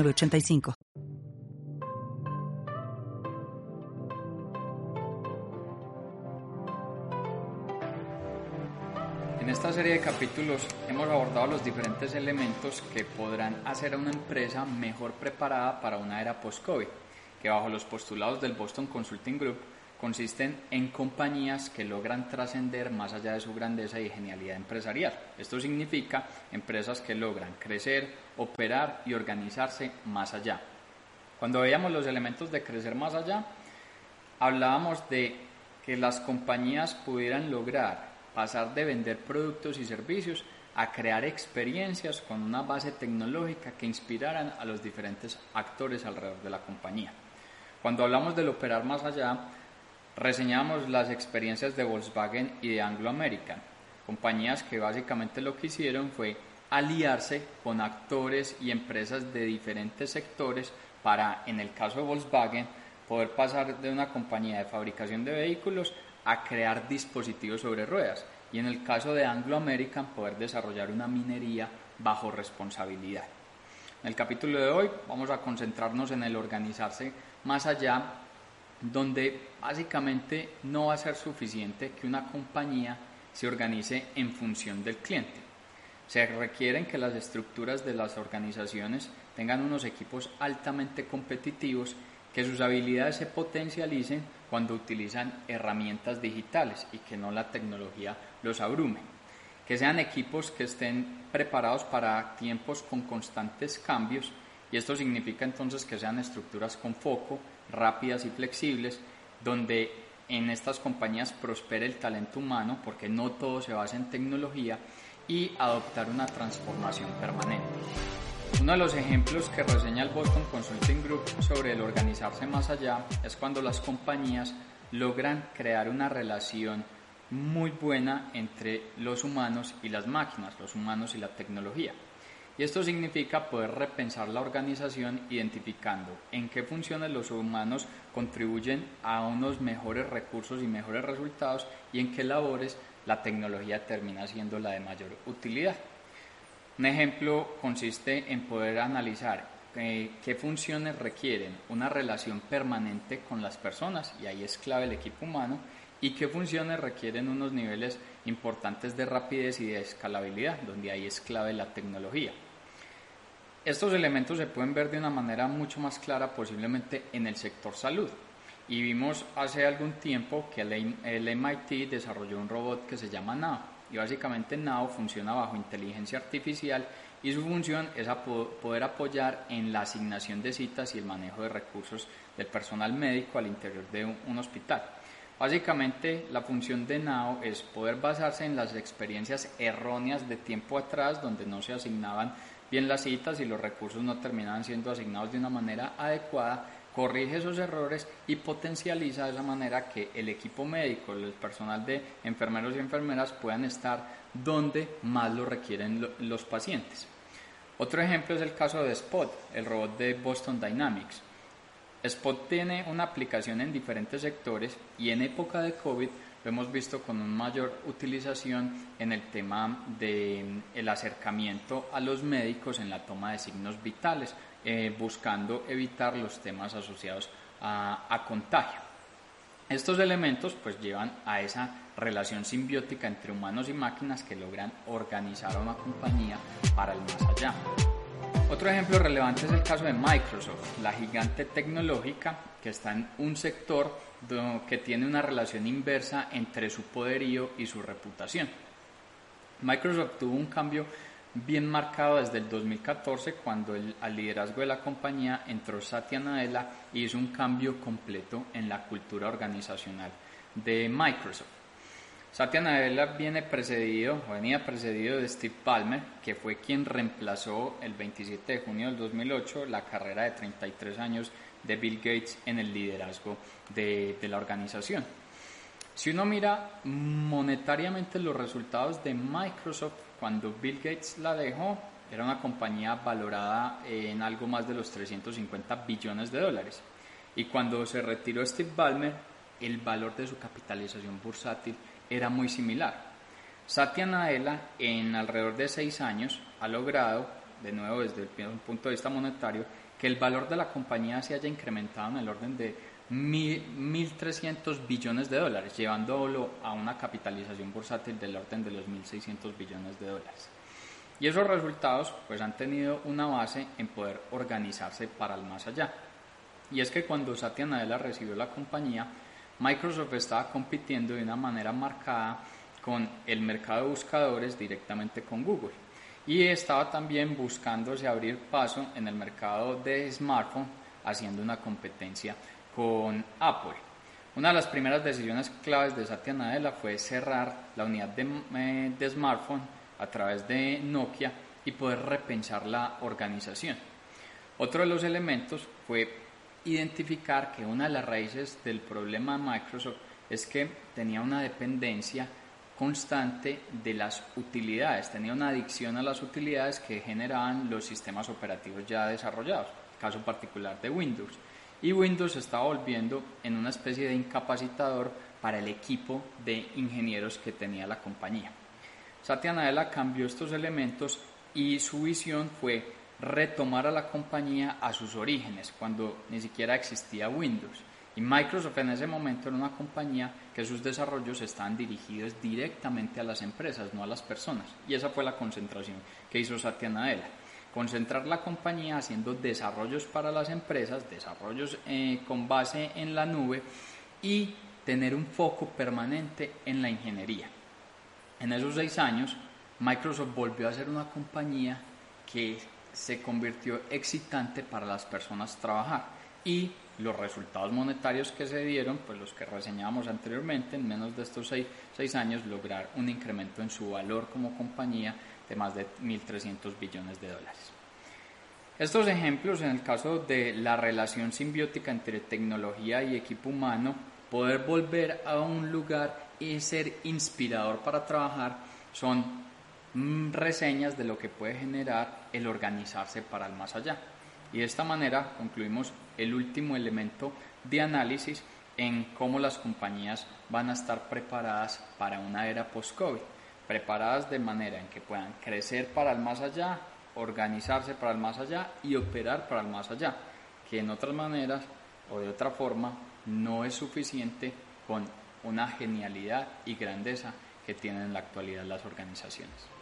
85 En esta serie de capítulos hemos abordado los diferentes elementos que podrán hacer a una empresa mejor preparada para una era post-COVID, que bajo los postulados del Boston Consulting Group consisten en compañías que logran trascender más allá de su grandeza y genialidad empresarial. Esto significa empresas que logran crecer, operar y organizarse más allá. Cuando veíamos los elementos de crecer más allá, hablábamos de que las compañías pudieran lograr pasar de vender productos y servicios a crear experiencias con una base tecnológica que inspiraran a los diferentes actores alrededor de la compañía. Cuando hablamos del operar más allá, reseñamos las experiencias de Volkswagen y de Anglo American, compañías que básicamente lo que hicieron fue aliarse con actores y empresas de diferentes sectores para, en el caso de Volkswagen, poder pasar de una compañía de fabricación de vehículos a crear dispositivos sobre ruedas y en el caso de Anglo American poder desarrollar una minería bajo responsabilidad. En el capítulo de hoy vamos a concentrarnos en el organizarse más allá donde básicamente no va a ser suficiente que una compañía se organice en función del cliente. Se requieren que las estructuras de las organizaciones tengan unos equipos altamente competitivos, que sus habilidades se potencialicen cuando utilizan herramientas digitales y que no la tecnología los abrume. Que sean equipos que estén preparados para tiempos con constantes cambios y esto significa entonces que sean estructuras con foco, rápidas y flexibles, donde en estas compañías prospere el talento humano, porque no todo se basa en tecnología, y adoptar una transformación permanente. Uno de los ejemplos que reseña el Boston Consulting Group sobre el organizarse más allá es cuando las compañías logran crear una relación muy buena entre los humanos y las máquinas, los humanos y la tecnología. Y esto significa poder repensar la organización identificando en qué funciones los humanos contribuyen a unos mejores recursos y mejores resultados y en qué labores la tecnología termina siendo la de mayor utilidad. Un ejemplo consiste en poder analizar eh, qué funciones requieren una relación permanente con las personas, y ahí es clave el equipo humano, y qué funciones requieren unos niveles importantes de rapidez y de escalabilidad, donde ahí es clave la tecnología. Estos elementos se pueden ver de una manera mucho más clara posiblemente en el sector salud. Y vimos hace algún tiempo que el MIT desarrolló un robot que se llama NAO. Y básicamente NAO funciona bajo inteligencia artificial y su función es poder apoyar en la asignación de citas y el manejo de recursos del personal médico al interior de un hospital. Básicamente la función de NAO es poder basarse en las experiencias erróneas de tiempo atrás donde no se asignaban bien las citas y los recursos no terminaban siendo asignados de una manera adecuada, corrige esos errores y potencializa de esa manera que el equipo médico, el personal de enfermeros y enfermeras puedan estar donde más lo requieren los pacientes. Otro ejemplo es el caso de Spot, el robot de Boston Dynamics. Spot tiene una aplicación en diferentes sectores y en época de COVID lo hemos visto con una mayor utilización en el tema del el acercamiento a los médicos en la toma de signos vitales, eh, buscando evitar los temas asociados a, a contagio. Estos elementos pues llevan a esa relación simbiótica entre humanos y máquinas que logran organizar a una compañía para el más allá. Otro ejemplo relevante es el caso de Microsoft, la gigante tecnológica que está en un sector que tiene una relación inversa entre su poderío y su reputación. Microsoft tuvo un cambio bien marcado desde el 2014 cuando el, al liderazgo de la compañía entró Satya Nadella y hizo un cambio completo en la cultura organizacional de Microsoft. Satya Nadella viene precedido, venía precedido de Steve Palmer, que fue quien reemplazó el 27 de junio del 2008 la carrera de 33 años de Bill Gates en el liderazgo de, de la organización. Si uno mira monetariamente los resultados de Microsoft cuando Bill Gates la dejó, era una compañía valorada en algo más de los 350 billones de dólares. Y cuando se retiró Steve Ballmer, el valor de su capitalización bursátil era muy similar. Satya Nadella en alrededor de seis años ha logrado, de nuevo desde el punto de vista monetario, que el valor de la compañía se haya incrementado en el orden de 1.300 billones de dólares, llevándolo a una capitalización bursátil del orden de los 1.600 billones de dólares. Y esos resultados pues han tenido una base en poder organizarse para el más allá. Y es que cuando Satya Nadella recibió la compañía, Microsoft estaba compitiendo de una manera marcada con el mercado de buscadores directamente con Google y estaba también buscándose abrir paso en el mercado de smartphone haciendo una competencia con Apple. Una de las primeras decisiones claves de Satya Nadella fue cerrar la unidad de, eh, de smartphone a través de Nokia y poder repensar la organización. Otro de los elementos fue identificar que una de las raíces del problema de Microsoft es que tenía una dependencia constante de las utilidades, tenía una adicción a las utilidades que generaban los sistemas operativos ya desarrollados, caso particular de Windows. Y Windows estaba volviendo en una especie de incapacitador para el equipo de ingenieros que tenía la compañía. Satya Nadella cambió estos elementos y su visión fue retomar a la compañía a sus orígenes, cuando ni siquiera existía Windows. Y Microsoft en ese momento era una compañía que sus desarrollos estaban dirigidos directamente a las empresas, no a las personas. Y esa fue la concentración que hizo Satya Nadella. Concentrar la compañía haciendo desarrollos para las empresas, desarrollos eh, con base en la nube y tener un foco permanente en la ingeniería. En esos seis años, Microsoft volvió a ser una compañía que se convirtió excitante para las personas trabajar y los resultados monetarios que se dieron, pues los que reseñábamos anteriormente, en menos de estos seis, años lograr un incremento en su valor como compañía de más de 1.300 billones de dólares. Estos ejemplos, en el caso de la relación simbiótica entre tecnología y equipo humano, poder volver a un lugar y ser inspirador para trabajar, son reseñas de lo que puede generar el organizarse para el más allá. Y de esta manera concluimos el último elemento de análisis en cómo las compañías van a estar preparadas para una era post-COVID, preparadas de manera en que puedan crecer para el más allá, organizarse para el más allá y operar para el más allá, que en otras maneras o de otra forma no es suficiente con una genialidad y grandeza que tienen en la actualidad las organizaciones.